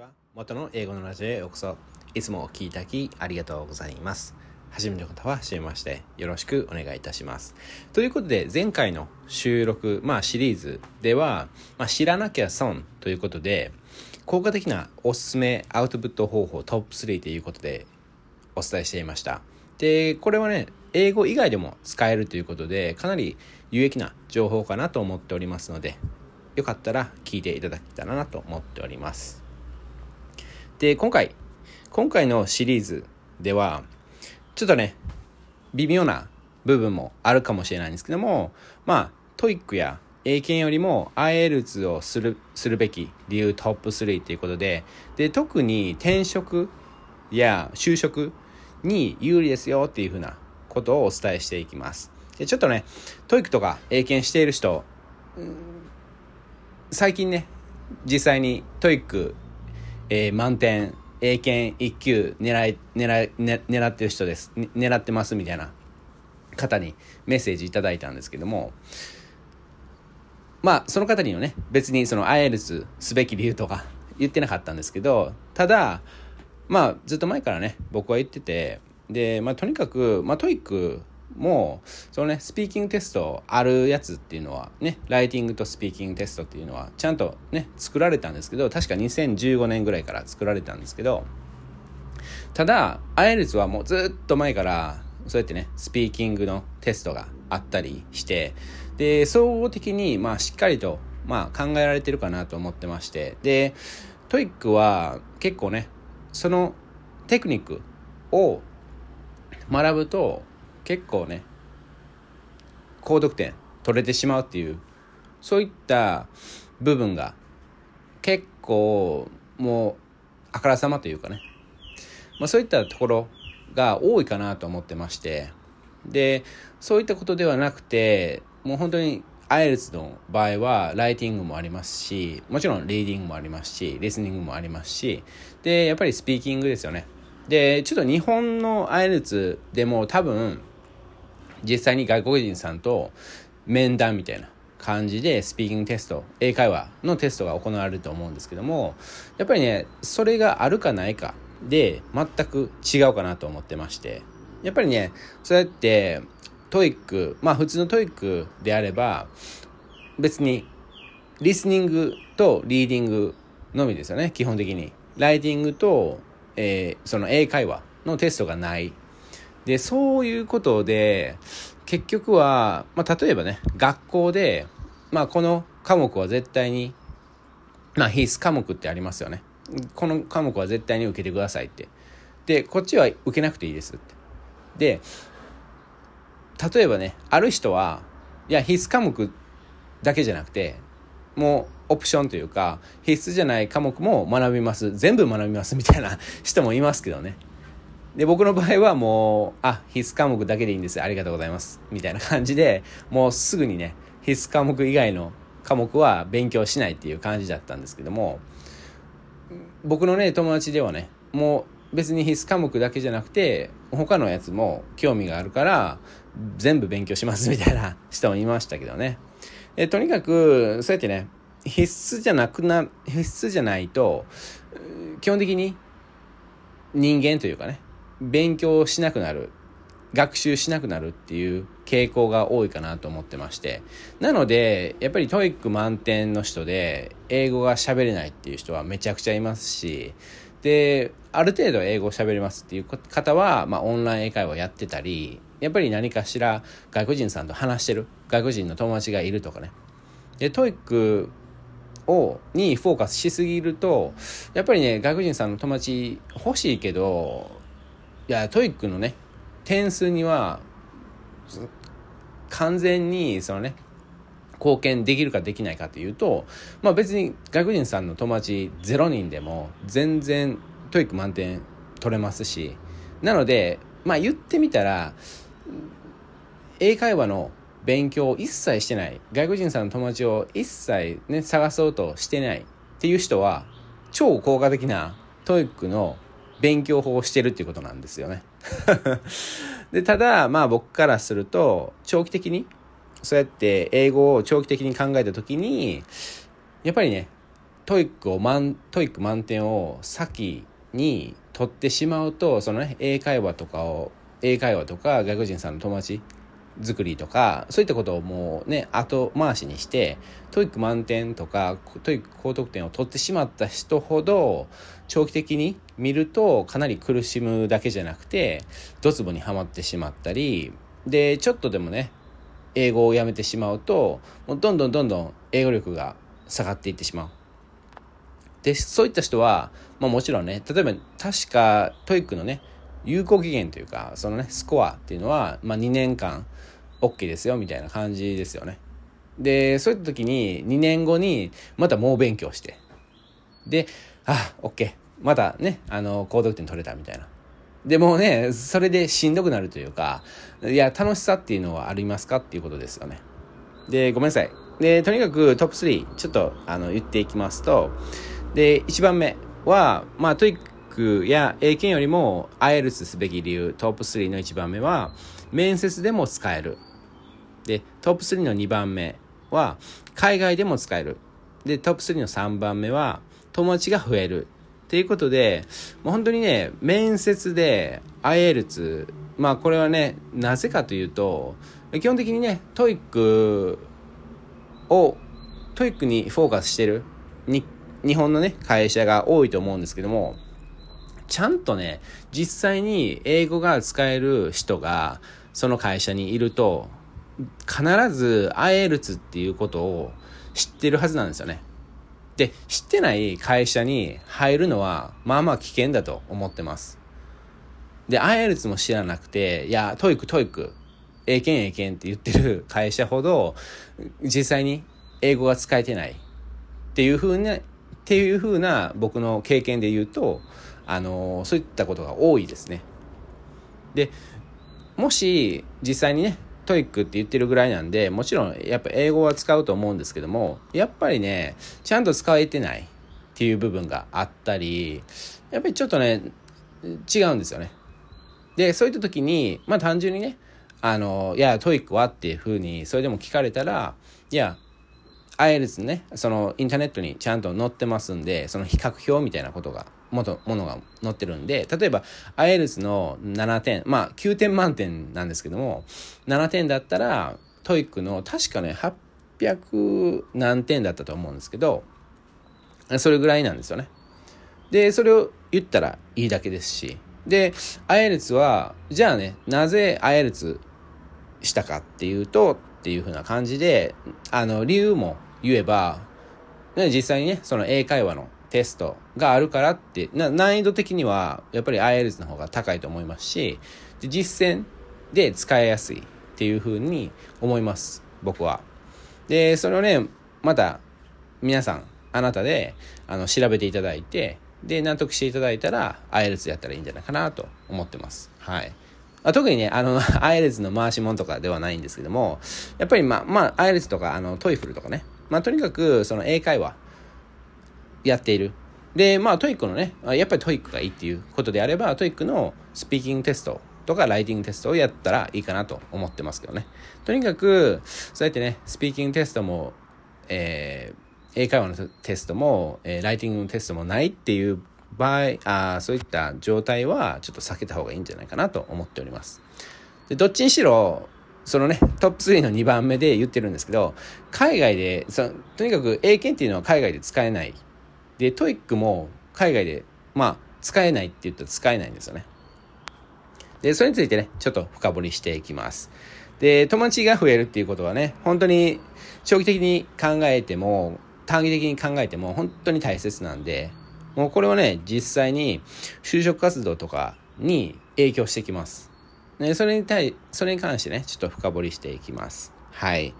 は元の英語のラジオへようこそ。いつもお聞きいただきありがとうございます。初めての方は初めまして。よろしくお願いいたします。ということで前回の収録まあシリーズでは、まあ、知らなきゃ損ということで効果的なおすすめアウトプット方法トップ3ということでお伝えしていました。でこれはね英語以外でも使えるということでかなり有益な情報かなと思っておりますのでよかったら聞いていただけたらなと思っております。で、今回、今回のシリーズでは、ちょっとね、微妙な部分もあるかもしれないんですけども、まあ、 TOEIC や英検よりも IELTS をする、するべき理由トップ3ということで、で、特に転職や就職に有利ですよっていうふうなことをお伝えしていきます。で、ちょっとね、 TOEIC とか英検している人、最近ね、実際に TOEIC えー、満点、英検1級狙い、狙い、ね、狙ってる人です。狙ってますみたいな方にメッセージいただいたんですけども、まあ、その方にはね、別にその IELTS すべき理由とか言ってなかったんですけど、ただ、まあ、ずっと前からね、僕は言ってて、で、まあ、とにかく、まあ、 TOEIC もうそのねスピーキングテストあるやつっていうのはねライティングとスピーキングテストっていうのはちゃんとね作られたんですけど確か2015年ぐらいから作られたんですけどただ IELTS はもうずっと前からそうやってねスピーキングのテストがあったりしてで総合的にまあしっかりとまあ考えられてるかなと思ってましてでTOEIC は結構ねそのテクニックを学ぶと結構ね高得点取れてしまうっていうそういった部分が結構もうあからさまというかね、まあ、そういったところが多いかなと思ってましてでそういったことではなくてもう本当に IELTS の場合はライティングもありますしもちろんリーディングもありますしリスニングもありますしでやっぱりスピーキングですよね。でちょっと日本の IELTS でも多分実際に外国人さんと面談みたいな感じでスピーキングテスト英会話のテストが行われると思うんですけどもやっぱりねそれがあるかないかで全く違うかなと思ってましてやっぱりねそうやって TOEIC まあ普通の TOEIC であれば別にリスニングとリーディングのみですよね基本的に。ライティングと、えー、その英会話のテストがない。で、そういうことで、結局は、まあ、例えばね、学校で、まあ、この科目は絶対に、まあ、必須科目ってありますよね。この科目は絶対に受けてくださいって。で、こっちは受けなくていいですって。で、例えばね、ある人は、いや、必須科目だけじゃなくて、もうオプションというか、必須じゃない科目も学びます。全部学びますみたいな人もいますけどね。で、僕の場合はもう、あ、必須科目だけでいいんです。ありがとうございます。みたいな感じで、もうすぐにね、必須科目以外の科目は勉強しないっていう感じだったんですけども、僕のね、友達ではね、もう別に必須科目だけじゃなくて、他のやつも興味があるから、全部勉強しますみたいな人もいましたけどね。えとにかく、そうやってね、必須じゃなくな、必須じゃないと、基本的に人間というかね、勉強しなくなる学習しなくなるっていう傾向が多いかなと思ってまして。なのでやっぱり TOEIC 満点の人で英語が喋れないっていう人はめちゃくちゃいますしである程度英語を喋れますっていう方は、まあ、オンライン英会話やってたりやっぱり何かしら外国人さんと話してる外国人の友達がいるとかね。で TOEIC をにフォーカスしすぎるとやっぱりね外国人さんの友達欲しいけどいや TOEIC のね点数には完全にそのね貢献できるかできないかというと、まあ、別に外国人さんの友達0人でも全然 TOEIC 満点取れますしなのでまあ言ってみたら英会話の勉強を一切してない外国人さんの友達を一切ね探そうとしてないっていう人は超効果的な TOEIC の勉強法をしてるっていうことなんですよね。でただまあ僕からすると長期的にそうやって英語を長期的に考えた時にやっぱりね TOEIC を満 TOEIC 満点を先に取ってしまうとそのね英会話とかを英会話とか外国人さんの友達作りとかそういったことをもうね後回しにして TOEIC 満点とか TOEIC 高得点を取ってしまった人ほど長期的に見るとかなり苦しむだけじゃなくてドツボにはまってしまったりでちょっとでもね英語をやめてしまうともうどんどんどんどん英語力が下がっていってしまう。でそういった人は、まあ、もちろんね例えば確か TOEIC のね有効期限というかそのねスコアっていうのは、まあ、2年間 OK ですよみたいな感じですよね。でそういった時に2年後にまた猛勉強してであ OK またねあの高得点取れたみたいな。でもねそれでしんどくなるというかいや楽しさっていうのはありますかっていうことですよね。でごめんなさい。でとにかくトップ3ちょっとあの言っていきますとで1番目はまあ TOEIC や英検よりも IELTS すべき理由トップ3の1番目は面接でも使えるでトップ3の2番目は海外でも使える。でトップ3の3番目は友達が増える。っていうことでもう本当にね面接で IELTS まあこれはねなぜかというと基本的にね TOEIC を TOEIC にフォーカスしてる。日日本のね会社が多いと思うんですけどもちゃんとね実際に英語が使える人がその会社にいると必ず IELTS っていうことを知ってるはずなんですよね。で、知ってない会社に入るのは、まあまあ危険だと思ってます。で、IELTS も知らなくて、いや、 TOEIC、TOEIC、英検、英検って言ってる会社ほど、実際に英語が使えてないっていうふうな、っていうふうな僕の経験で言うと、あの、そういったことが多いですね。で、もし実際にね、 TOEIC って言ってるぐらいなんで、もちろんやっぱ英語は使うと思うんですけども、やっぱりね、ちゃんと使えてないっていう部分があったり、やっぱりちょっとね、違うんですよね。で、そういった時に、まあ単純にね、あの、いや、 TOEIC はっていうふうに、それでも聞かれたら、いや、 IELTS ね、そのインターネットにちゃんと載ってますんで、その比較表みたいなことが、もとものが載ってるんで、例えば、IELTS の7点、まあ9点満点なんですけども、7点だったら、 TOEIC の確かね、800何点だったと思うんですけど、それぐらいなんですよね。で、それを言ったらいいだけですし、で、 IELTS は、じゃあね、なぜ IELTS したかっていうと、っていう風な感じで、あの、理由も言えば、ね、実際にね、その英会話のテストがあるからって、難易度的には、やっぱり IELTS の方が高いと思いますし、で実践で使いやすいっていう風に思います。僕は。で、それをね、また、皆さん、あなたで、あの、調べていただいて、で、納得していただいたら、IELTS やったらいいんじゃないかなと思ってます。はい。あ特にね、あの、IELTS の回し物とかではないんですけども、やっぱりまあ、まあ、IELTS とか、あの、トイフルとかね、まあ、とにかく、その英会話、やっている。で、まあ、 TOEIC のね、やっぱり TOEIC がいいっていうことであれば、 TOEIC のスピーキングテストとかライティングテストをやったらいいかなと思ってますけどね。とにかく、そうやってね、スピーキングテストも、えー、英会話のテストも、えー、ライティングのテストもないっていう場合、あそういった状態はちょっと避けた方がいいんじゃないかなと思っております。で、どっちにしろ、そのね、トップ3の2番目で言ってるんですけど、海外で、そとにかく英検っていうのは海外で使えないで、 TOEIC も海外で、まあ、使えないって言ったら使えないんですよね。で、それについてね、ちょっと深掘りしていきます。で、友達が増えるっていうことはね、本当に長期的に考えても、短期的に考えても本当に大切なんで、もうこれはね、実際に就職活動とかに影響してきます。ね、それに対、それに関してね、ちょっと深掘りしていきます。はい。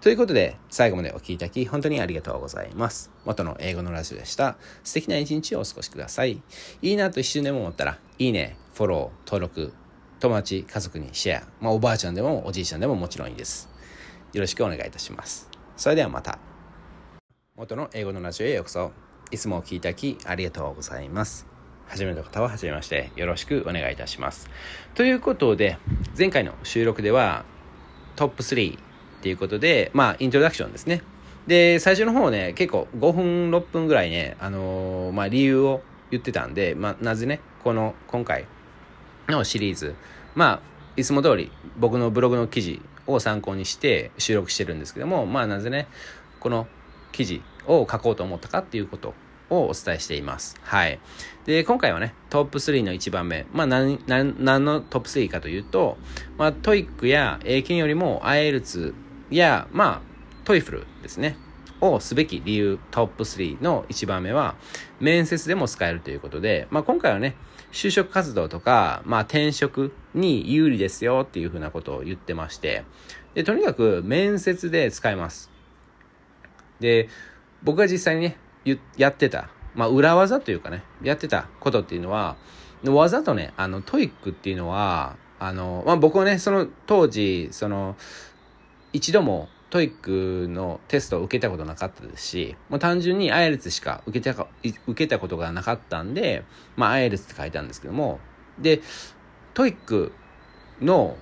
ということで、最後までお聴きいただき、本当にありがとうございます。元の英語のラジオでした。素敵な一日をお過ごしください。いいなと一瞬でも思ったら、いいね、フォロー、登録、友達、家族にシェア。まあ、おばあちゃんでもおじいちゃんでももちろんいいです。よろしくお願いいたします。それではまた。元の英語のラジオへようこそ。いつもお聴きいただき、ありがとうございます。初めての方は初めまして、よろしくお願いいたします。ということで、前回の収録では、トップ3っていうことで、まあ、イントロダクションですね。で、最初の方ね、結構5分、6分ぐらいね、あのー、まあ、理由を言ってたんで、まあ、なぜね、この、今回のシリーズ、まあ、いつも通り僕のブログの記事を参考にして収録してるんですけども、まあ、なぜね、この記事を書こうと思ったかっていうことをお伝えしています。はい。で、今回はね、トップ3の1番目。まあ、何、何、何のトップ3かというと、まあ、 TOEIC や英検よりも IELTS いや、まあ、 TOEFL ですね。をすべき理由トップ3の1番目は面接でも使えるということで、まあ、今回はね就職活動とか、まあ、転職に有利ですよっていうふうなことを言ってましてでとにかく面接で使えますで僕が実際にねやってた、まあ、裏技というかねやってたことっていうのはわざとねあの TOEIC っていうのはあの、まあ、僕はねその当時その一度も TOEIC のテストを受けたことなかったですし、もう単純に IELTS しか受けたか受けたことがなかったんで、まあ IELTS って書いたんですけども、で、 TOEIC の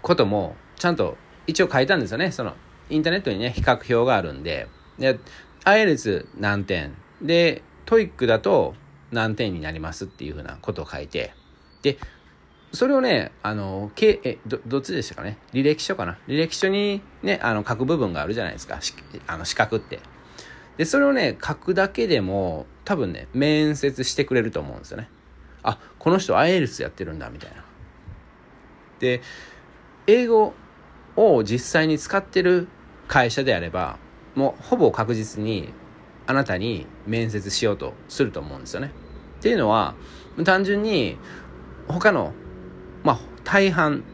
こともちゃんと一応書いたんですよね。そのインターネットにね、比較表があるんで、で、IELTS 何点、で、 TOEIC だと何点になりますっていうふうなことを書いて、で、それをね、あの、けえど、どっちでしたかね？履歴書かな？履歴書にね、あの、書く部分があるじゃないですか。あの、資格って。で、それをね、書くだけでも、多分ね、面接してくれると思うんですよね。あ、この人 IELTS やってるんだ、みたいな。で、英語を実際に使ってる会社であれば、もうほぼ確実にあなたに面接しようとすると思うんですよね。っていうのは、単純に他のまあ、大半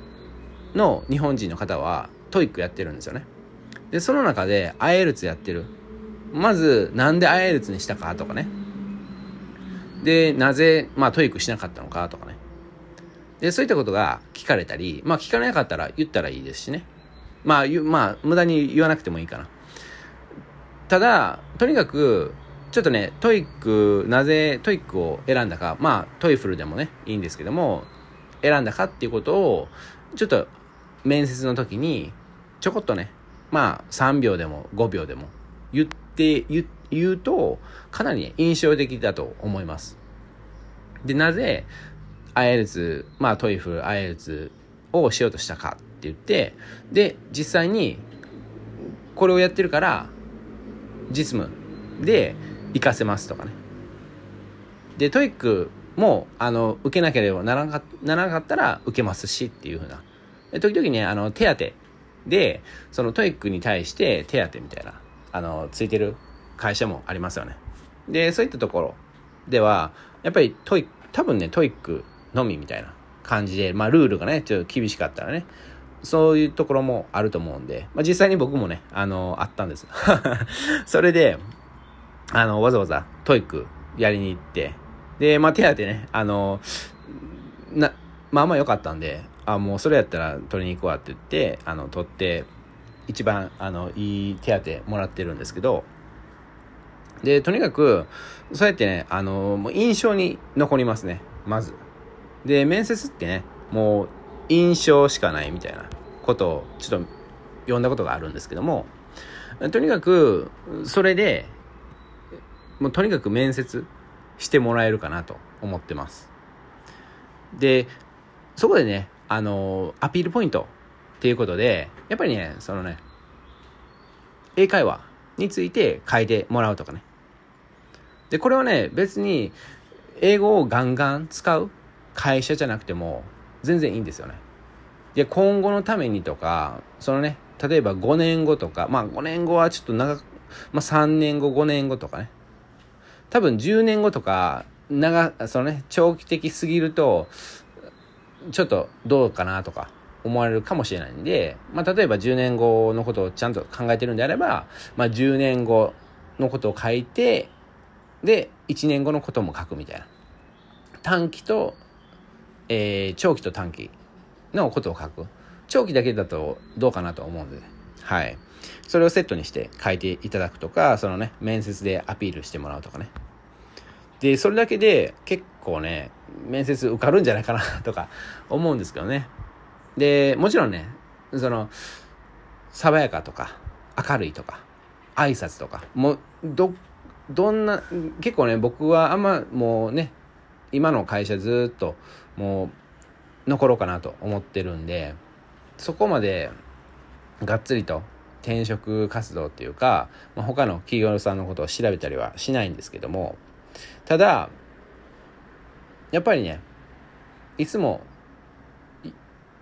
の日本人の方は TOEIC やってるんですよね。で、その中で IELTS やってる。まず、なんで IELTS にしたかとかね。で、なぜ、まあ、 TOEICしなかったのかとかね。で、そういったことが聞かれたり、まあ、聞かれなかったら言ったらいいですしね。まあ、まあ、無駄に言わなくてもいいかな。ただ、とにかく、ちょっとね、 TOEIC、なぜ TOEICを選んだか、まあ、 TOEFLでもね、いいんですけども、選んだかっていうことを、ちょっと面接の時に、ちょこっとね、まあ3秒でも5秒でも言って言、言うと、かなり印象的だと思います。で、なぜ、 IELTS、まあ TOEFL、IELTSをしようとしたかって言って、で、実際に、これをやってるから、実務で活かせますとかね。で、 TOEICもうあの受けなければならなかならなかったら受けますしっていうふうな時々ねあの手当でその TOEICに対して手当みたいなあのついてる会社もありますよねでそういったところではやっぱりトイ多分ね TOEICのみみたいな感じでまあルールがねちょっと厳しかったらねそういうところもあると思うんで、まあ、実際に僕もね、あの、あったんです。それで、あの、わざわざ TOEICやりに行って、で、まあ、手当ね、あの、な、まあまあ良かったんで、あ、もうそれやったら取りに行くわって言って、あの、取って、一番、あの、いい手当もらってるんですけど、で、とにかく、そうやってね、あの、もう印象に残りますね、まず。で、面接ってね、もう印象しかないみたいなことをちょっと読んだことがあるんですけども、とにかく、それで、もうとにかく面接してもらえるかなと思ってます。で、そこでね、あの、アピールポイントっていうことで、やっぱりね、そのね、英会話について書いてもらうとかね。で、これはね、別に英語をガンガン使う会社じゃなくても全然いいんですよね。で、今後のためにとか、そのね、例えば5年後とか、まあ5年後はちょっと長く、まあ3年後、5年後とかね、多分10年後とか、長、そのね、長期的すぎると、ちょっとどうかなとか思われるかもしれないんで、まあ、例えば10年後のことをちゃんと考えてるんであれば、まあ、10年後のことを書いて、で、1年後のことも書くみたいな。短期と、えー、長期と短期のことを書く。長期だけだとどうかなと思うんで、はい。それをセットにして書いていただくとか、そのね、面接でアピールしてもらうとかね。で、それだけで結構ね、面接受かるんじゃないかな とか思うんですけどね。で、もちろんね、その、爽やかとか、明るいとか、挨拶とかもうどどんな結構ね僕はあんまもうね今の会社ずっともう残ろうかなと思ってるんでそこまでがっつりと転職活動っていうか、まあ、他の企業さんのことを調べたりはしないんですけどもただやっぱりねいつも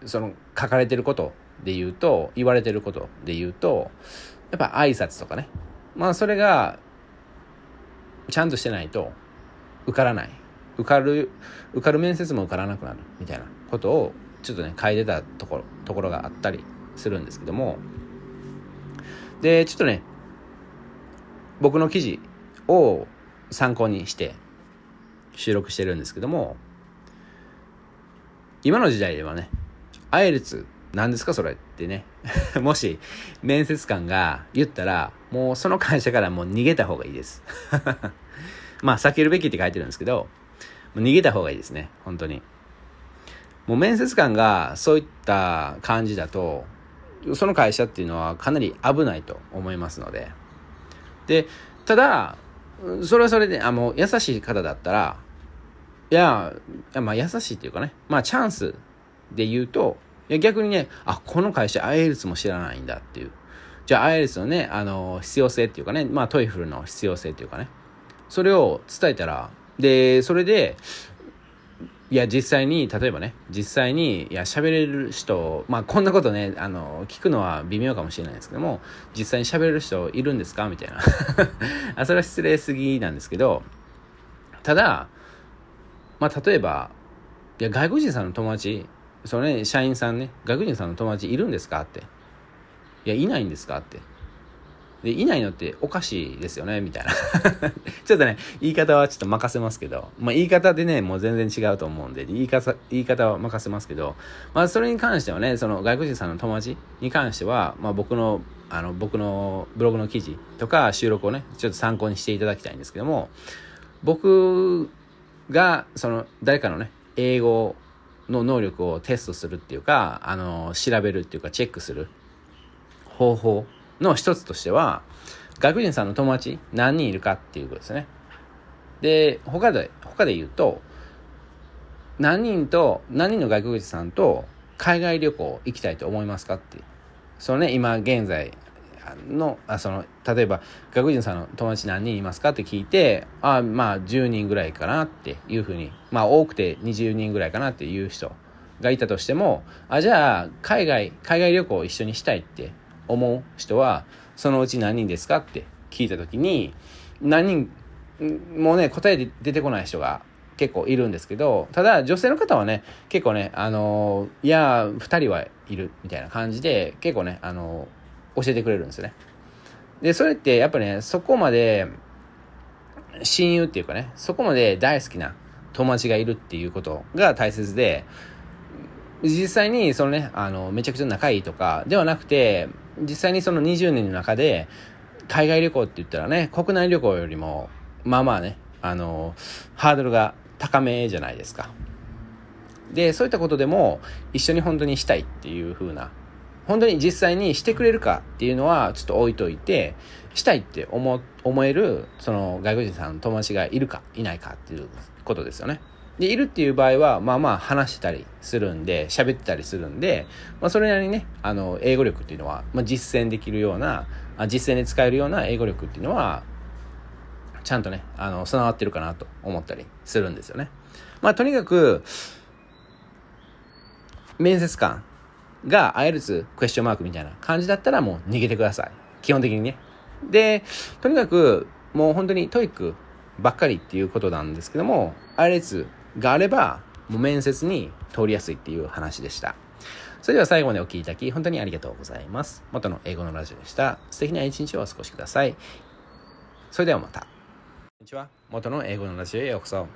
その書かれてることで言うと言われてることで言うとやっぱ挨拶とかね。まあそれがちゃんとしてないと受からない。受かる受かる面接も受からなくなるみたいなことをちょっとね書いてたところところがあったりするんですけども。でちょっとね僕の記事を参考にして収録してるんですけども今の時代ではねアイレツ何ですか？それってね。もし面接官が言ったらもうその会社からもう逃げた方がいいです。まあ避けるべきって書いてるんですけど逃げた方がいいですね。本当に。もう面接官がそういった感じだとその会社っていうのはかなり危ないと思いますので。でただそれはそれであの優しい方だったらいやまあ優しいっていうかね。まあチャンスで言うといや逆にねあこの会社アイエルスも知らないんだっていう。じゃあ IELTS のねあの必要性っていうかねまあトイフルの必要性っていうかね。それを伝えたらでそれでいや実際に例えばね実際にいや喋れる人まあこんなことねあの聞くのは微妙かもしれないですけども実際に喋れる人いるんですかみたいな。あそれは失礼すぎなんですけどただまあ例えばいや外国人さんの友達そのね社員さんね外国人さんの友達いるんですかって。いやいないんですかって。で、いないのっておかしいですよね、みたいな。ちょっとね、言い方はちょっと任せますけど、まあ言い方でね、もう全然違うと思うんで、言い方、言い方は任せますけど、まあそれに関してはね、その外国人さんの友達に関しては、まあ僕の、あの、僕のブログの記事とか収録をね、ちょっと参考にしていただきたいんですけども、僕が、その、誰かのね、英語の能力をテストするっていうか、あの、調べるっていうか、チェックする方法の一つとしては、外国人さんの友達何人いるかっていうことですね。で、他で、他で言うと、何人と、何人の外国人さんと海外旅行行きたいと思いますかって。そのね、今現在の、あその、例えば外国人さんの友達何人いますかって聞いて、あまあ10人ぐらいかなっていうふうに、まあ多くて20人ぐらいかなっていう人がいたとしても、あ、じゃあ海外、海外旅行を一緒にしたいって思う人は、そのうち何人ですかって聞いた時に、何人、もうね、答えで出てこない人が結構いるんですけど、ただ女性の方はね、結構ね、あのいや、2人はいるみたいな感じで、結構ね、あの教えてくれるんですよね。で、それってやっぱね、そこまで親友っていうかね、そこまで大好きな友達がいるっていうことが大切で、実際にそのね、あの、めちゃくちゃ仲いいとかではなくて、実際にその20年の中で、海外旅行って言ったらね、国内旅行よりも、まあまあね、あの、ハードルが高めじゃないですか。で、そういったことでも、一緒に本当にしたいっていう風な、本当に実際にしてくれるかっていうのは、ちょっと置いといて、したいって思、思える、その、外国人さんの友達がいるか、いないかっていうことですよね。で、いるっていう場合は、まあまあ話したりするんで、喋ってたりするんで、まあそれなりにね、あの、英語力っていうのは、まあ実践できるような、実践で使えるような英語力っていうのは、ちゃんとね、あの、備わってるかなと思ったりするんですよね。まあとにかく、面接官が IELTSクエスチョンマークみたいな感じだったらもう逃げてください。基本的にね。で、とにかく、もう本当に TOEICばっかりっていうことなんですけども、 IELTSがあれば、もう面接に通りやすいっていう話でした。それでは最後までお聴きいただき、本当にありがとうございます。元の英語のラジオでした。素敵な一日をお過ごしください。それではまた。こんにちは。元の英語のラジオへようこそ。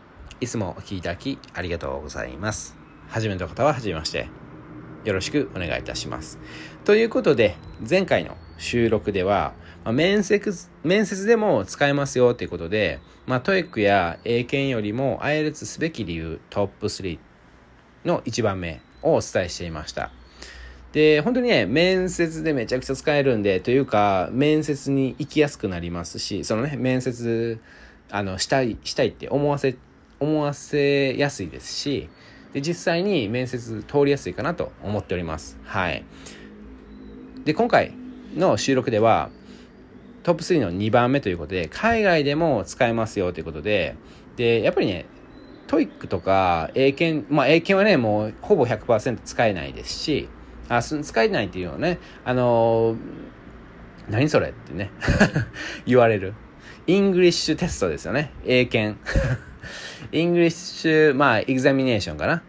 いつもお聴きいただき、ありがとうございます。初めての方は初めまして。よろしくお願いいたします。ということで、前回の収録では、まあ、面接、面接でも使えますよということで、まあ、 TOEICや英検よりも IELTS すべき理由トップ3の1番目をお伝えしていました。で、本当にね、面接でめちゃくちゃ使えるんで、というか、面接に行きやすくなりますし、そのね、面接、あの、したい、したいって思わせ、思わせやすいですし、で、実際に面接通りやすいかなと思っております。はい。で、今回の収録では、トップ3の2番目ということで、海外でも使えますよということで、で、やっぱりね、 TOEICとか英検、まあ英検はね、もうほぼ100%使えないですし、あ使えないっていうのはね、あの、何それってね 言われる。 English test ですよね。英検。English、まあ、 examination かな。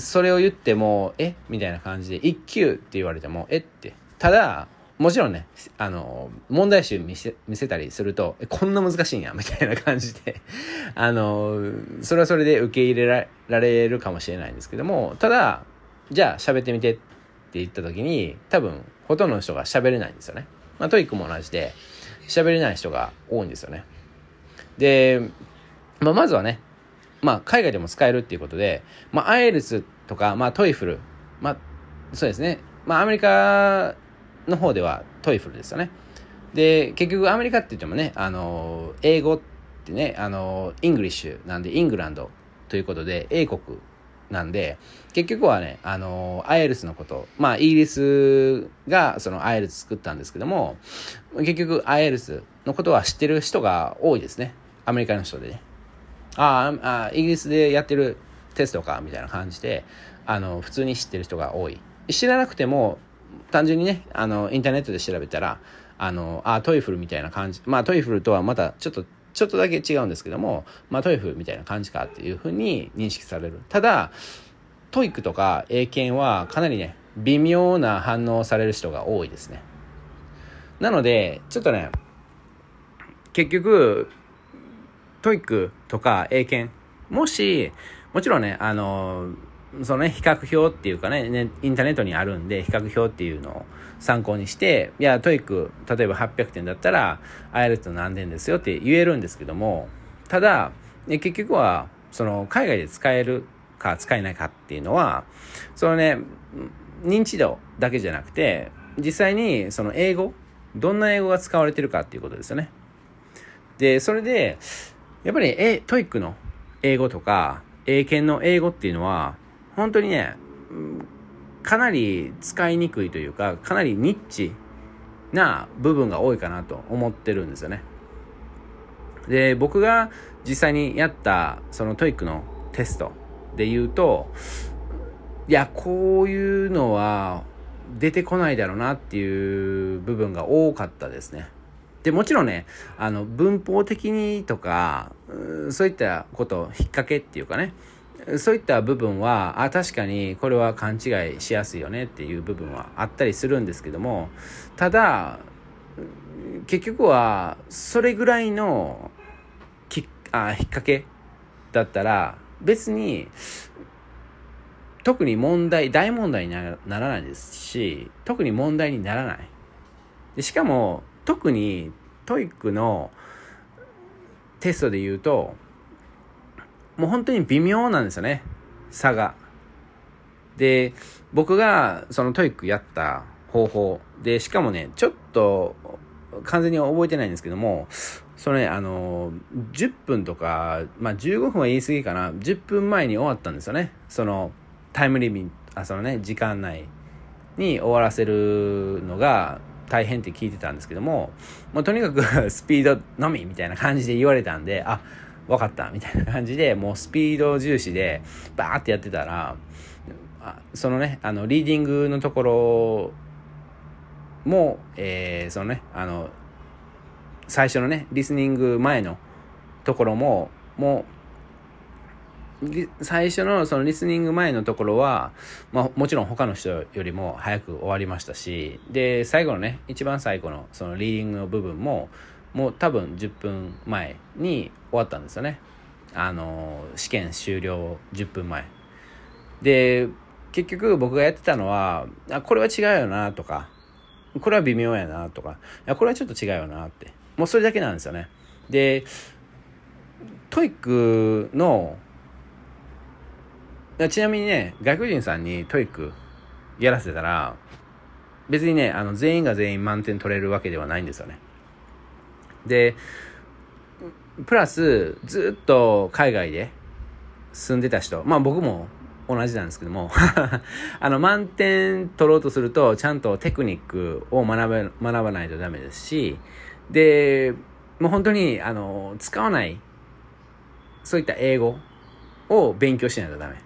それを言っても、え？みたいな感じで、1級って言われても、え？って。ただ、もちろんね、あの、問題集見せ見せたりすると、こんな難しいんや、みたいな感じで、あの、それはそれで受け入れられるかもしれないんですけども、ただ、じゃあ喋ってみてって言った時に、多分、ほとんどの人が喋れないんですよね。まあ、 TOEICも同じで、喋れない人が多いんですよね。で、まあ、まずはね、まあ、海外でも使えるっていうことで、まあ、 IELTSとか、まあ、 TOEFL、まあ、そうですね。まあ、アメリカの方では TOEFLですよね。で、結局アメリカって言ってもね、あの、英語ってね、あの、 English なんで、イングランドということで、英国なんで、結局はね、あの、 IELTSのこと、まあ、イギリスがその IELTS作ったんですけども、結局 IELTSのことは知ってる人が多いですね。アメリカの人でね。ああ、イギリスでやってるテストか、みたいな感じで、あの、普通に知ってる人が多い。知らなくても、単純にね、あの、インターネットで調べたら、あの、あ、 TOEFLみたいな感じ。まあ、 TOEFLとはまたちょっとちょっとだけ違うんですけども、まあ、 TOEFLみたいな感じかっていうふうに認識される。ただ、 TOEICとか英検はかなりね、微妙な反応される人が多いですね。なので、ちょっとね、結局、 TOEICとか英検、もし、もちろんね、あの、そのね、比較表っていうかね、ねインターネットにあるんで、比較表っていうのを参考にして、いや、 TOEIC、例えば800点だったら、IELTS何点ですよって言えるんですけども、ただ、ね、結局は、その、海外で使えるか使えないかっていうのは、そのね、認知度だけじゃなくて、実際にその英語、どんな英語が使われてるかっていうことですよね。で、それで、やっぱり、え、 TOEICの英語とか、英検の英語っていうのは、本当にね、かなり使いにくいというか、かなりニッチな部分が多いかなと思ってるんですよね。で、僕が実際にやったその TOEICのテストで言うと、いや、こういうのは出てこないだろうなっていう部分が多かったですね。で、もちろんね、あの、文法的にとか、そういったこと、引っ掛けっていうかね、そういった部分は、あ、確かにこれは勘違いしやすいよねっていう部分はあったりするんですけども、ただ、結局は、それぐらいのきあ引っ掛けだったら、別に、特に問題、大問題にならないですし、特に問題にならない。でしかも、特に TOEIC のテストで言うと、もう本当に微妙なんですよね。差が。で、僕がその TOEIC やった方法で、しかもね、ちょっと完全に覚えてないんですけども、そのね、あの、10分とか、まあ、15分は言い過ぎかな、10分前に終わったんですよね。その、タイムリミット、あ、そのね、時間内に終わらせるのが大変って聞いてたんですけども、もうとにかく スピードのみみたいな感じで言われたんで、あ、分かったみたいな感じでもうスピード重視でバーってやってたらそのねあのリーディングのところも、えー、そのねあの最初のねリスニング前のところももう最初のそのリスニング前のところは、まあ、もちろん他の人よりも早く終わりましたしで最後のね一番最後のそのリーディングの部分ももう多分10分前に終わったんですよね。あの、試験終了10分前。で、結局僕がやってたのは、あ、これは違うよなとか、これは微妙やなとか、い、これはちょっと違うよなって。もうそれだけなんですよね。で、 TOEIC の、ちなみにね、外国人さんに TOEIC やらせたら、別にね、あの、全員が全員満点取れるわけではないんですよね。で、プラス、ずっと海外で住んでた人、まあ僕も同じなんですけども あの、満点取ろうとすると、ちゃんとテクニックを学ば学ばないとダメですし、で、もう本当に、あの、使わない、そういった英語を勉強しないとダメ。っ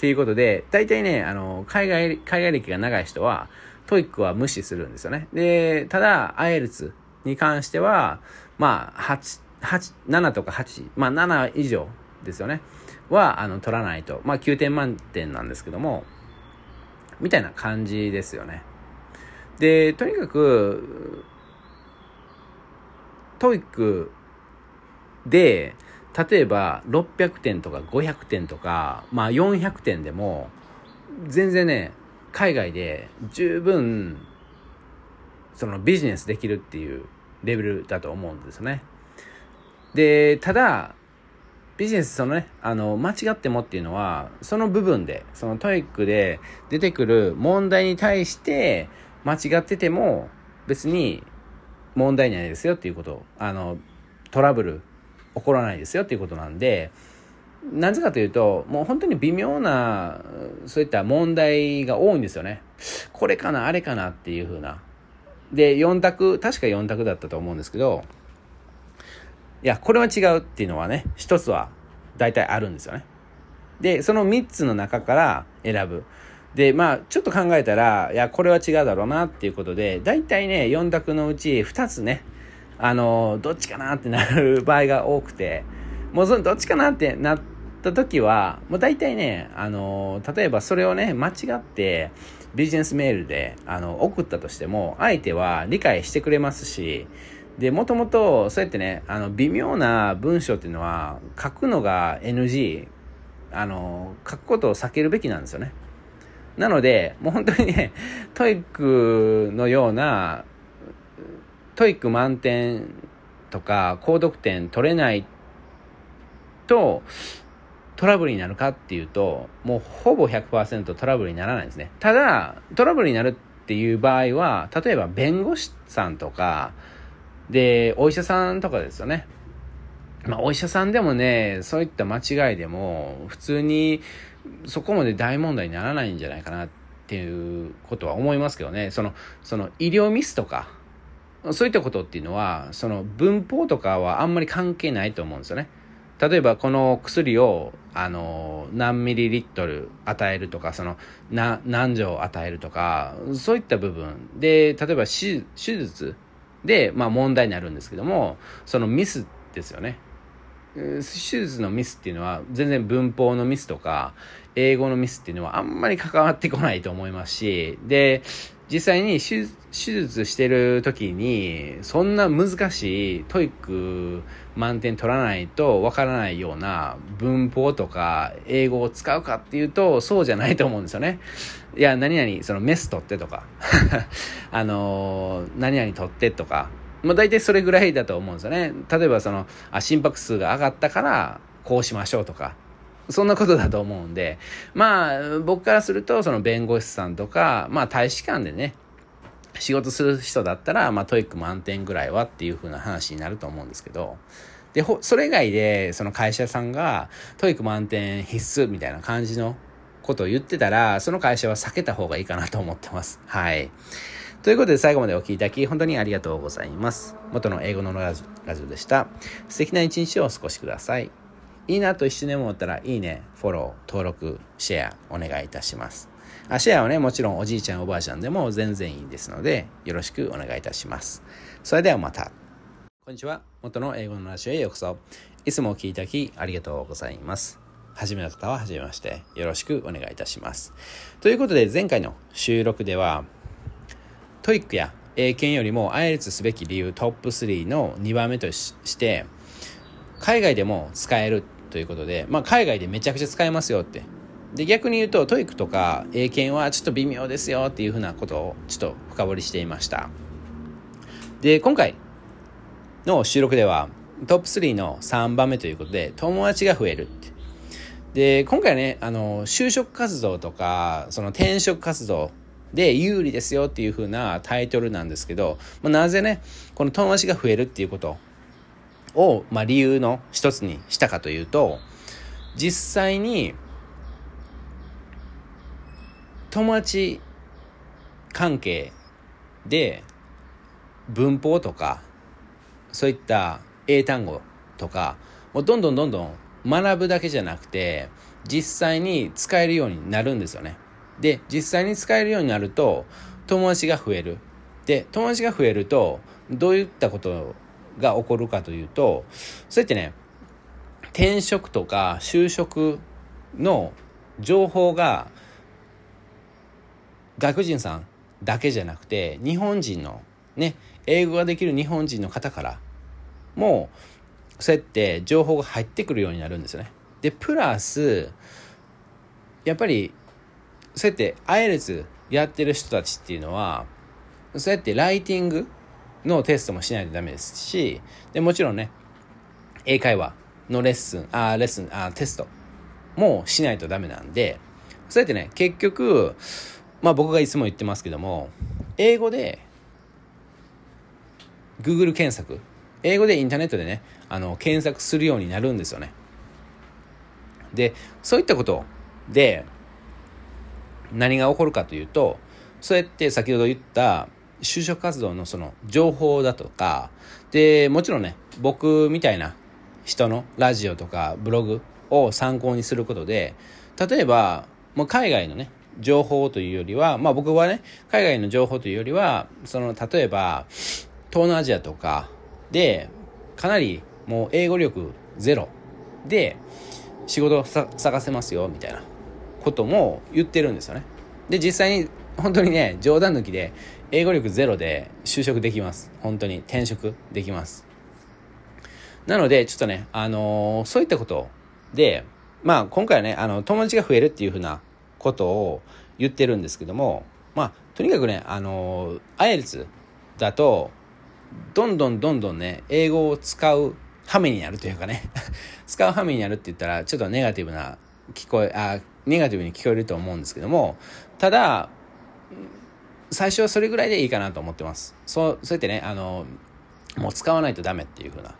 ていうことで、大体ね、あの、海外、海外歴が長い人は、TOEIC は無視するんですよね。で、ただ、 IELTS に関しては、まあ、8、8、7とか8、まあ7以上ですよね。は、あの、取らないと。まあ9点満点なんですけども、みたいな感じですよね。で、とにかく、 TOEIC で、例えば600点とか500点とか、まあ400点でも、全然ね、海外で十分、そのビジネスできるっていうレベルだと思うんですね。で、ただ、ビジネスそのね、あの、間違ってもっていうのは、その部分で、その TOEIC で出てくる問題に対して間違ってても別に問題ないですよっていうこと。あの、トラブル起こらないですよっていうことなんで、なぜかというと、もう本当に微妙な、そういった問題が多いんですよね。これかな、あれかなっていう風な。で、4択、確か4択だったと思うんですけど、いや、これは違うっていうのはね、一つは大体あるんですよね。で、その3つの中から選ぶ。で、まあ、ちょっと考えたら、いや、これは違うだろうなっていうことで、大体ね、4択のうち2つね、あの、どっちかなってなる場合が多くて、もうそのどっちかなってなった時は、もう大体ね、あの、例えばそれをね、間違って、ビジネスメールで、あの、送ったとしても、相手は理解してくれますし、で、もともと、そうやってね、あの、微妙な文章っていうのは、書くのが NG、あの、書くことを避けるべきなんですよね。なので、もう本当にね、TOEIC のような、TOEIC 満点とか、高得点取れないと、トラブルになるかっていうと、もうほぼ100%トラブルにならないんですね。ただ、トラブルになるっていう場合は、例えば弁護士さんとか、で、お医者さんとかですよね。まあ、お医者さんでもね、そういった間違いでも、普通にそこまで大問題にならないんじゃないかなっていうことは思いますけどね。その、その医療ミスとか、そういったことっていうのは、その文法とかはあんまり関係ないと思うんですよね。例えばこの薬を、あの、何ミリリットル与えるとか、その、何錠与えるとか、そういった部分で、例えば手術で、まあ問題になるんですけども、そのミスですよね。手術のミスっていうのは全然文法のミスとか英語のミスっていうのはあんまり関わってこないと思いますしで実際に手術してる時にそんな難しい TOEIC 満点取らないとわからないような文法とか英語を使うかっていうとそうじゃないと思うんですよね。いや、何々、そのメス取ってとか、あのー、何々取ってとか、まあ大体それぐらいだと思うんですよね。例えばその、あ、心拍数が上がったからこうしましょうとか、そんなことだと思うんで、まあ、僕からすると、その弁護士さんとか、まあ、大使館でね、仕事する人だったら、まあ、 TOEIC 満点ぐらいはっていう風な話になると思うんですけど、で、それ以外で、その会社さんが、 TOEIC 満点必須みたいな感じのことを言ってたら、その会社は避けた方がいいかなと思ってます。はい。ということで最後までお聴きいただき、本当にありがとうございます。元の英語のラジオでした。素敵な一日をお過ごしください。いいなと一瞬でも思ったら、いいね、フォロー、登録、シェア、お願いいたします。あシェアはね、もちろんおじいちゃんおばあちゃんでも全然いいですので、よろしくお願いいたします。それではまた。こんにちは。元の英語のラジオへようこそ。いつもお聴きいただきありがとうございます。初めの方は初めまして。よろしくお願いいたします。ということで、前回の収録では、TOEIC や英検よりも IELTS すべき理由トップ3の2番目として、海外でも使えるということで、まあ、海外でめちゃくちゃ使えますよって。で、逆に言うと、 TOEIC とか英検はちょっと微妙ですよっていうふうなことをちょっと深掘りしていました。で、今回の収録では、トップ3の3番目ということで、友達が増えるって。で今回ねあの就職活動とかその転職活動で有利ですよっていう風なタイトルなんですけど、まあ、なぜねこの友達が増えるっていうことを、まあ、理由の一つにしたかというと実際に友達関係で文法とかそういった英単語とかもうどんどんどんどん学ぶだけじゃなくて実際に使えるようになるんですよね。で実際に使えるようになると友達が増える。で友達が増えるとどういったことが起こるかというとそうやってね転職とか就職の情報が外国人さんだけじゃなくて日本人のね英語ができる日本人の方からもうそうやって情報が入ってくるようになるんですよね。でプラスやっぱりそうやってアイレツやってる人たちっていうのはそうやってライティングのテストもしないとダメですしでもちろんね英会話のレッスンあレッスンあテストもしないとダメなんでそうやってね結局まあ僕がいつも言ってますけども英語で Google 検索。英語でインターネットでねあの検索するようになるんですよね。でそういったことで何が起こるかというとそうやって先ほど言った就職活動のその情報だとかでもちろんね僕みたいな人のラジオとかブログを参考にすることで例えばもう海外のね情報というよりはまあ僕はね海外の情報というよりはその例えば東南アジアとかでかなりもう英語力ゼロ。で仕事探せますよみたいなことも言ってるんですよね。で実際に本当にね冗談抜きで英語力ゼロで就職できます。本当に転職できます。なのでちょっとねあのー、そういったことでまあ今回はねあの友達が増えるっていうふうなことを言ってるんですけどもまあとにかくねあのー、アイエルツだとどんどんどんどんね英語を使う羽目になるというかね。使う羽目になるって言ったらちょっとネガティブな聞こえあネガティブに聞こえると思うんですけどもただ最初はそれぐらいでいいかなと思ってます。そうそうやってねあのもう使わないとダメっていう風な。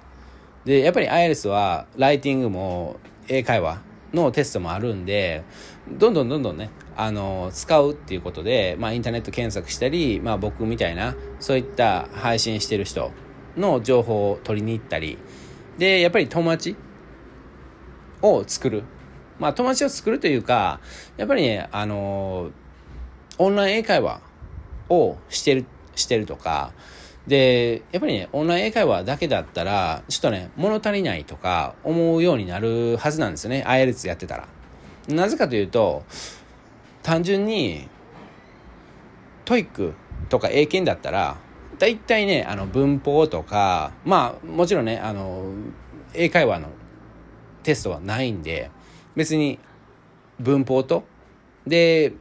でやっぱり IELTS はライティングも英会話のテストもあるんでどんどんどんどんねあの使うっていうことで、まあ、インターネット検索したり、まあ、僕みたいなそういった配信してる人の情報を取りに行ったりでやっぱり友達を作る。まあ友達を作るというかやっぱりねあのオンライン英会話をしてるしてるとかでやっぱりねオンライン英会話だけだったらちょっとね物足りないとか思うようになるはずなんですよね。IELTS やってたら。なぜかというと単純に TOEIC とか英検だったら大体ねあの文法とかまあもちろんねあの英会話のテストはないんで別に文法とで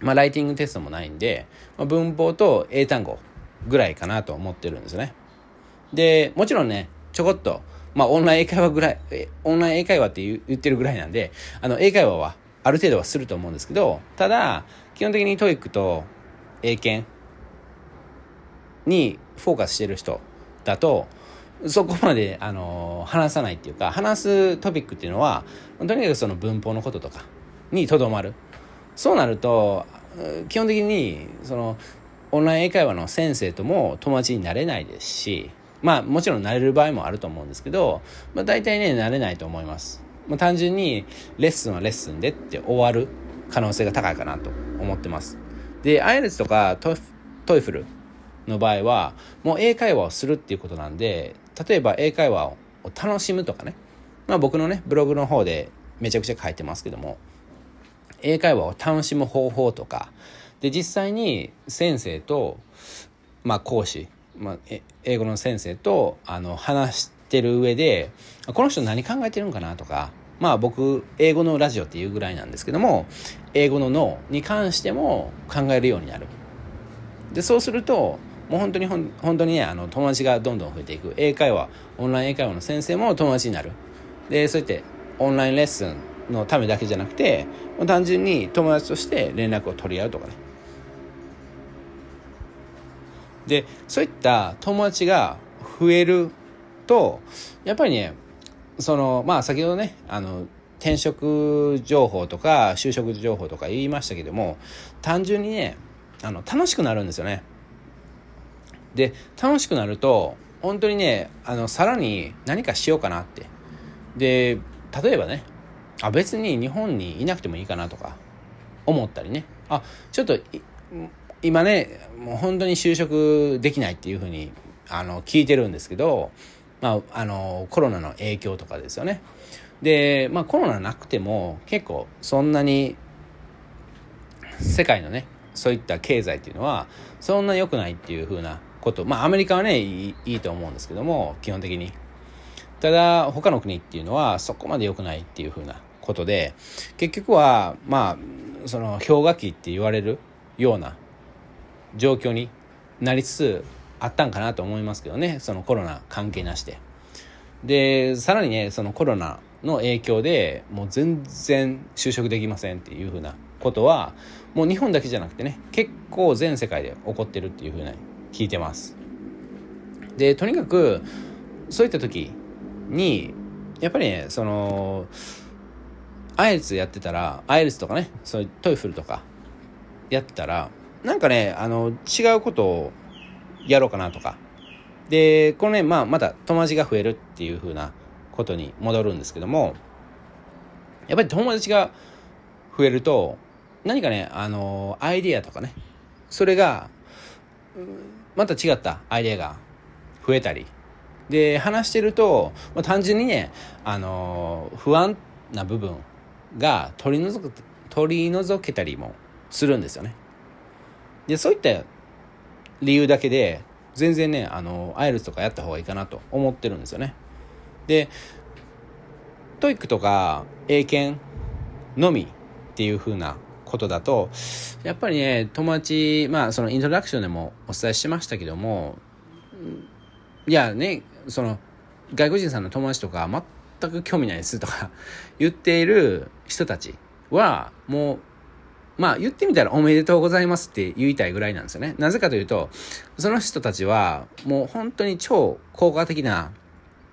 まあライティングテストもないんで、まあ、文法と英単語ぐらいかなと思ってるんですね。でもちろんねちょこっとまあオンライン英会話ぐらいオンライン英会話って言ってるぐらいなんであの英会話はある程度はすると思うんですけどただ基本的に TOEIC と英検にフォーカスしてる人だとそこまで、あの話さないっていうか話すトピックっていうのはとにかくその文法のこととかにとどまる。そうなると基本的にそのオンライン英会話の先生とも友達になれないですしまあもちろんなれる場合もあると思うんですけど、まあ、大体ねなれないと思います、まあ、単純にレッスンはレッスンでって終わる可能性が高いかなと思ってます。で IELTS とかトイフルの場合はもう英会話をするっていうことなんで例えば英会話を楽しむとかね、まあ、僕のねブログの方でめちゃくちゃ書いてますけども英会話を楽しむ方法とかで実際に先生と、まあ、講師、まあ、英語の先生とあの話してる上でこの人何考えてるんかなとかまあ僕英語のラジオっていうぐらいなんですけども英語の脳に関しても考えるようになる。でそうするともう本当に本当にねあの友達がどんどん増えていく。英会話オンライン英会話の先生も友達になる。でそうやってオンラインレッスンのためだけじゃなくて単純に友達として連絡を取り合うとかね。でそういった友達が増えるとやっぱりねそのまあ先ほどねあの転職情報とか就職情報とか言いましたけども単純にねあの楽しくなるんですよね。で楽しくなると本当にねあのさらに何かしようかなって。で例えばねあ別に日本にいなくてもいいかなとか思ったりね。あちょっと今ねもう本当に就職できないっていうふうにあの聞いてるんですけど、まあ、あのコロナの影響とかですよね。で、まあ、コロナなくても結構そんなに世界のねそういった経済っていうのはそんな良くないっていうふうなことまあアメリカはねいいと思うんですけども基本的に。ただ他の国っていうのはそこまで良くないっていうふうなことで結局はまあその氷河期って言われるような状況になりつつあったんかなと思いますけどねそのコロナ関係なしで。でさらにねそのコロナの影響でもう全然就職できませんっていうふうなことはもう日本だけじゃなくてね結構全世界で起こってるっていうふうに聞いてます。でとにかくそういった時にやっぱりねそのアイルツやってたらアイルツとかねそういうトイフルとかやってたらなんかねあの違うことをやろうかなとかでこのねまあまた友達が増えるっていう風なことに戻るんですけどもやっぱり友達が増えると何かねあのアイディアとかねそれがまた違ったアイディアが増えたりで話してると、まあ、単純にねあの不安な部分が取り除く取り除けたりもするんですよね。でそういった理由だけで全然ねあのアイルツとかやった方がいいかなと思ってるんですよね。で TOEIC とか英検のみっていう風なことだとやっぱりね友達まあそのイントロダクションでもお伝えしましたけどもいやねその外国人さんの友達とか全く興味ないですとか 言っている人たちはもうまあ言ってみたらおめでとうございますって言いたいぐらいなんですよね。なぜかというと、その人たちはもう本当に超効果的な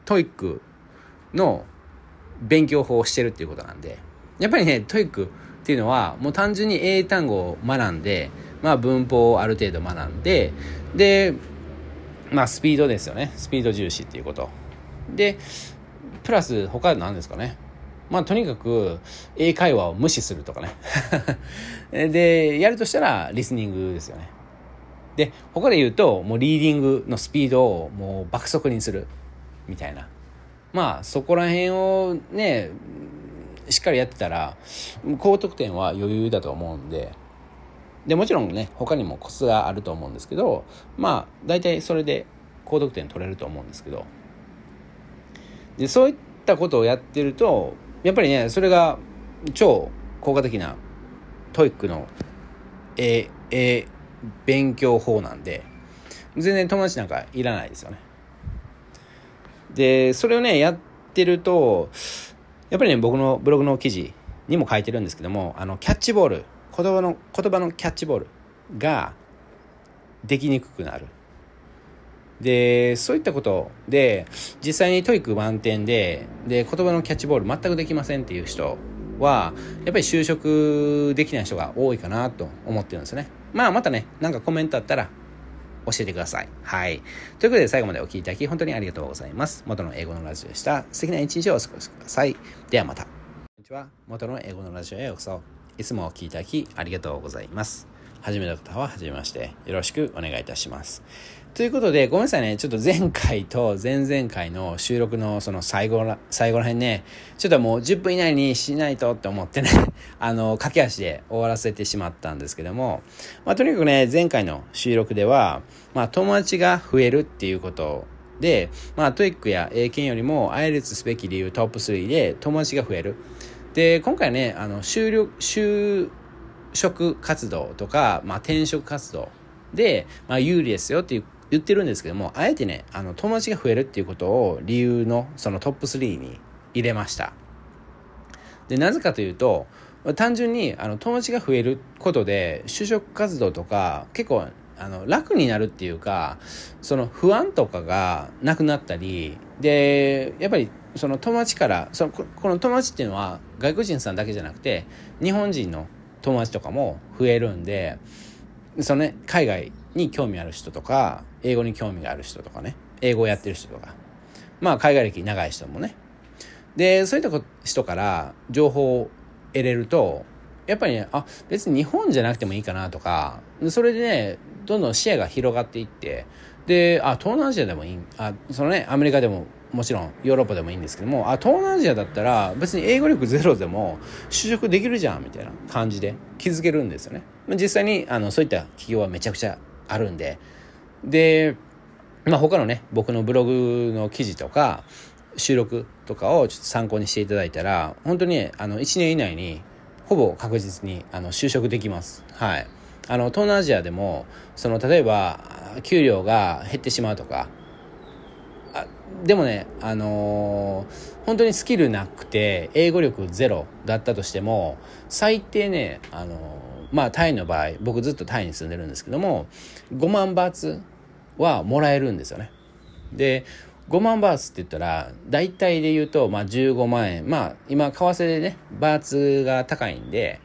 TOEIC の勉強法をしてるっていうことなんで、やっぱりね、トイックっていうのはもう単純に英単語を学んで、まあ文法をある程度学んで、で、まあスピードですよね。スピード重視っていうこと。で、プラス他何ですかね。まあとにかく英会話を無視するとかね。でやるとしたらリスニングですよね。で他で言うともうリーディングのスピードをもう爆速にするみたいな。まあそこら辺をねしっかりやってたら高得点は余裕だと思うんで。でもちろんね他にもコツがあると思うんですけどまあ大体それで高得点取れると思うんですけど。でそういったことをやってるとやっぱりねそれが超効果的な TOEIC のええ勉強法なんで全然友達なんかいらないですよね。でそれをねやってるとやっぱりね僕のブログの記事にも書いてるんですけどもあのキャッチボール言葉の言葉のキャッチボールができにくくなる。で、そういったことで、実際に TOEIC 満点で、で、言葉のキャッチボール全くできませんっていう人は、やっぱり就職できない人が多いかなと思ってるんですよね。まあ、またね、なんかコメントあったら教えてください。はい。ということで、最後までお聴きいただき、本当にありがとうございます。元の英語のラジオでした。素敵な一日をお過ごしください。ではまた。こんにちは。元の英語のラジオへようこそ。いつもお聴きいただき、ありがとうございます。はじめの方ははじめまして。よろしくお願いいたします。ということで、ごめんなさいね。ちょっと前回と前々回の収録のその最後ら、最後ら辺ね、ちょっともう10分以内にしないとって思ってね、あの、駆け足で終わらせてしまったんですけども、まあとにかくね、前回の収録では、まあ友達が増えるっていうことで、まあ TOEIC や英検よりも IELTS すべき理由トップ3で友達が増える。で、今回ね、あの、就職、就職活動とか、まあ転職活動で、まあ有利ですよっていう言ってるんですけども、あえてね、あの、友達が増えるっていうことを理由のそのトップ3に入れました。でなぜかというと単純にあの友達が増えることで就職活動とか結構あの楽になるっていうかその不安とかがなくなったりでやっぱりその友達からそのこの友達っていうのは外国人さんだけじゃなくて日本人の友達とかも増えるんでそのね海外に興味ある人とか英語に興味がある人とかね。英語をやってる人とか。まあ海外歴長い人もね。でそういった人から情報を得れるとやっぱりねあ別に日本じゃなくてもいいかなとかそれでねどんどん視野が広がっていってであ東南アジアでもいいあそのねアメリカでももちろんヨーロッパでもいいんですけどもあ東南アジアだったら別に英語力ゼロでも就職できるじゃんみたいな感じで気づけるんですよね。実際にあのそういった企業はめちゃくちゃあるんででまあ他のね僕のブログの記事とか収録とかをちょっと参考にしていただいたら本当にあの1年以内にほぼ確実にあの就職できます。はい。あの東南アジアでもその例えば給料が減ってしまうとかでもね、あのー、本当にスキルなくて英語力ゼロだったとしても最低ね、あの、まあタイの場合僕ずっとタイに住んでるんですけども5万バーツはもらえるんですよね。で5万バーツって言ったら大体で言うと、まあ、15万円まあ今為替でねバーツが高いんで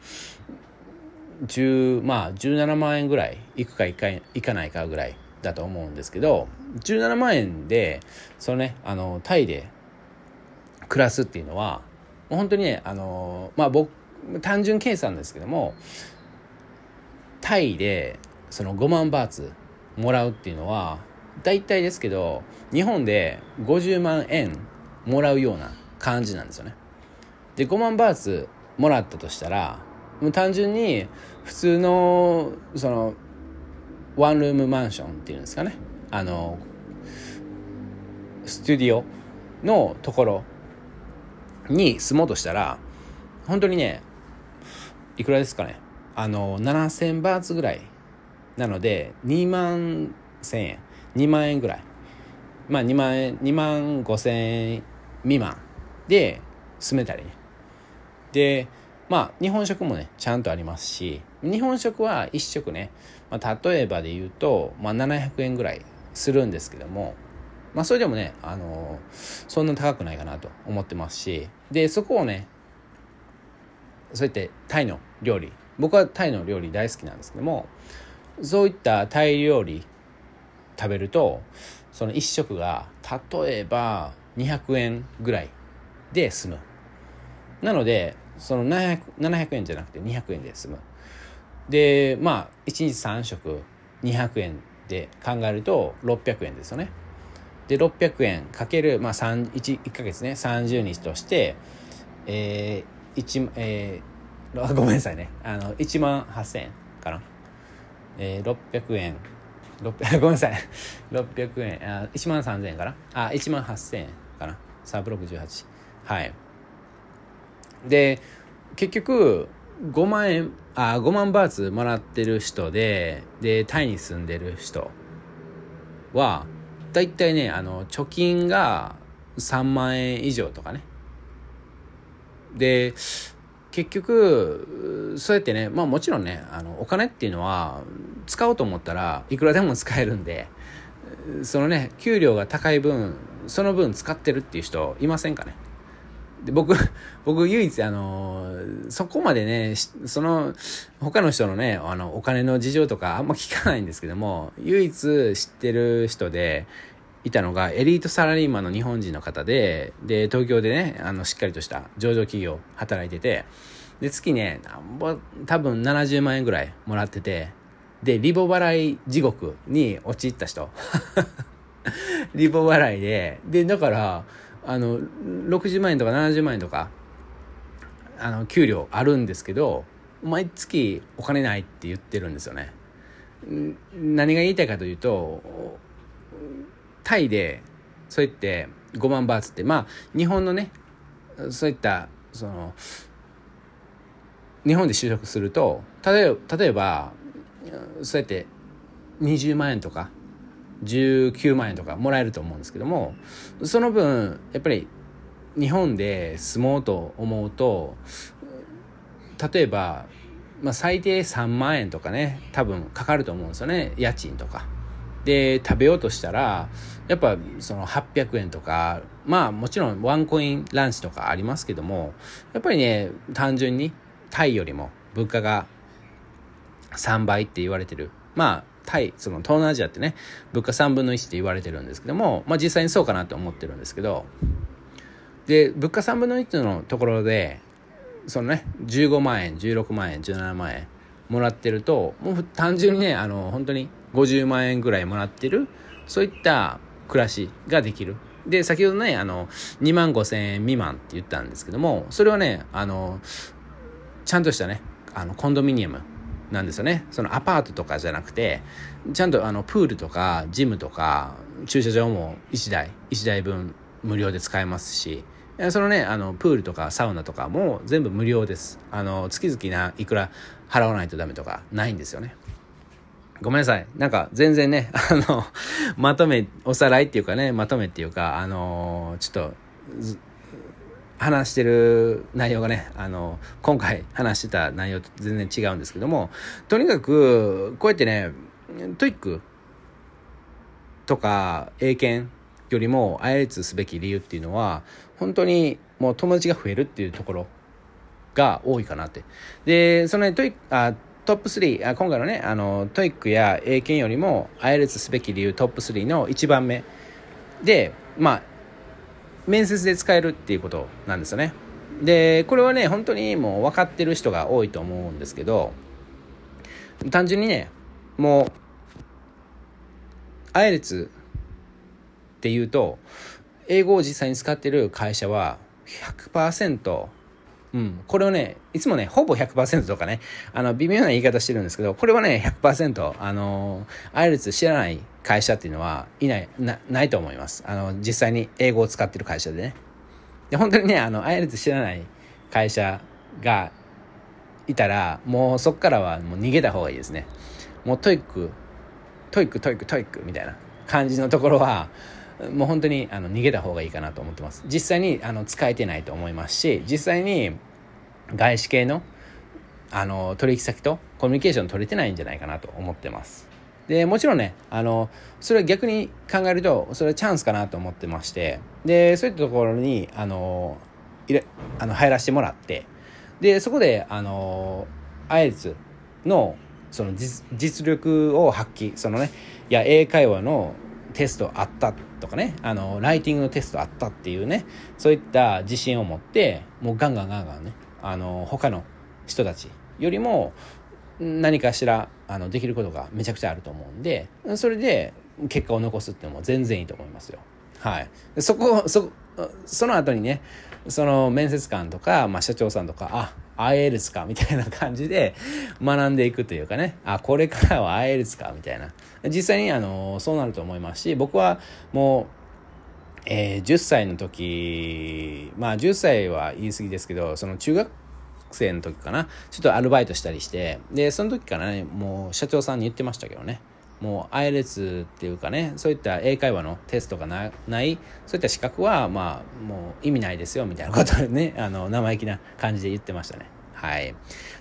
10まあ17万円ぐらいいくかいかいかないかぐらいだと思うんですけど17万円でそのねあのタイで暮らすっていうのは本当にねあのまあ僕単純計算ですけどもタイでその5万バーツもらうっていうのは大体ですけど日本で50万円もらうような感じなんですよね。で5万バーツもらったとしたらもう単純に普通のそのワンルームマンションっていうんですかねあのスタジオのところに住もうとしたら本当にねいくらですかねあの7000バーツぐらい。なので2万1000円。2万円ぐらい。まあ2万円2万5000円未満で住めたりね。でまあ日本食もねちゃんとありますし日本食は1食ね、まあ、例えばで言うと、まあ、700円ぐらいするんですけどもまあそれでもね、あのー、そんな高くないかなと思ってますしでそこをねそうやってタイの料理僕はタイの料理大好きなんですけどもそういったタイ料理食べるとその1食が例えば200円ぐらいで済む。なのでその 700, 円じゃなくて200円で済む。でまあ1日3食200円で考えると600円ですよね。で600円かける、まあ、1, 1ヶ月ね30日としてえー、1えー、ごめんなさいね。あの1万8000円かな、えー、600円。600 ごめんなさい。600円。あ1万3000円かな。あ1万8000円かな。サーブ618はい。で結局5万円あ5万バーツもらってる人ででタイに住んでる人は大体ねあの貯金が3万円以上とかね。で結局そうやってねまあもちろんねあのお金っていうのは使おうと思ったらいくらでも使えるんでそのね給料が高い分その分使ってるっていう人いませんかね？で僕、僕唯一あの、そこまでね、その、他の人のね、あの、お金の事情とかあんま聞かないんですけども、唯一知ってる人で、いたのがエリートサラリーマンの日本人の方で、で、東京でね、あの、しっかりとした上場企業働いてて、で、月ね、多分70万円ぐらいもらってて、で、リボ払い地獄に陥った人。リボ払いで、で、だから、あの60万円とか70万円とかあの給料あるんですけど毎月お金ないって言ってるんですよね。何が言いたいかというとタイでそうやって5万バーツってまあ日本のねそういったその日本で就職すると例え例えばそうやって20万円とか19万円とかもらえると思うんですけどもその分やっぱり日本で住もうと思うと例えば、まあ、最低3万円とかね多分かかると思うんですよね家賃とか。で食べようとしたらやっぱその800円とかまあもちろんワンコインランチとかありますけどもやっぱりね単純にタイよりも物価が3倍って言われてる。まあタイその東南アジアってね物価3分の1って言われてるんですけども、まあ、実際にそうかなと思ってるんですけどで物価3分の1のところでそのね15万円16万円17万円もらってるともう単純にねあの本当に50万円ぐらいもらってるそういった暮らしができる。で先ほどねあの2万5千円未満って言ったんですけどもそれはねあのちゃんとしたねあのコンドミニアムなんですよね。そのアパートとかじゃなくてちゃんとあのプールとかジムとか駐車場も1台1台分無料で使えますしそのねあのプールとかサウナとかも全部無料です。あの月々ないくら払わないとダメとかないんですよね。ごめんなさいなんか全然ね あのまとめおさらいっていうかねまとめっていうかあのちょっと話してる内容がねあの今回話してた内容と全然違うんですけどもとにかくこうやってね TOEIC とか英検よりも IELTS すべき理由っていうのは本当にもう友達が増えるっていうところが多いかなって。で、そのね、 TOEIC あトップ3あ今回のねあの TOEIC や英検よりも IELTS すべき理由トップ3の1番目。でまあ面接で使えるっていうことなんですよね。でこれはね本当にもう分かってる人が多いと思うんですけど単純にねもう IELTS っていうと英語を実際に使ってる会社は100%うん、これをね、いつもね、ほぼ100%とかね、あの、微妙な言い方してるんですけど、これはね、100%、あの、 IELTS 知らない会社っていうのはいない、な、ないと思います。あの、実際に英語を使ってる会社でね。で、本当にね、あの、 IELTS 知らない会社がいたら、もうそこからはもう逃げた方がいいですね。もう TOEIC、TOEIC、TOEIC、TOEIC みたいな感じのところは、もう本当にあの逃げた方がいいかなと思ってます。実際にあの使えてないと思いますし、実際に外資系のあの取引先とコミュニケーション取れてないんじゃないかなと思ってます。でもちろんねあのそれは逆に考えるとそれはチャンスかなと思ってましてでそういったところにあのいれあの入らせてもらってでそこであのアイツのその実力を発揮そのねいや英会話のテストあったとかねあのライティングのテストあったっていうねそういった自信を持ってもうガンガンガンガンねあの他の人たちよりも何かしらあのできることがめちゃくちゃあると思うんでそれで結果を残すっていうのも全然いいと思いますよ。はい、そこそその後にねその面接官とか、まあ、社長さんとかあアイエルツか？みたいな感じで学んでいくというかね。あこれからはアイエルツか？みたいな。実際にあのそうなると思いますし僕はもうえー、10歳の時まあ10歳は言い過ぎですけどその中学生の時かな。ちょっとアルバイトしたりしてでその時からねもう社長さんに言ってましたけどね。もう IELTS っていうかねそういった英会話のテストがないそういった資格はまあもう意味ないですよみたいなことでね あの生意気な感じで言ってましたねはい。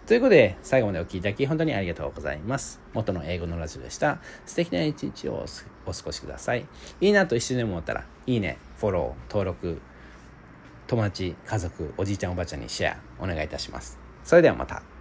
ということで、最後までお聴きいただき、本当にありがとうございます。元の英語のラジオでした。素敵な一日をお過ごしください。いいなと一瞬でも思ったら、いいね、フォロー、登録、友達、家族、おじいちゃん、おばあちゃんにシェア、お願いいたします。それではまた。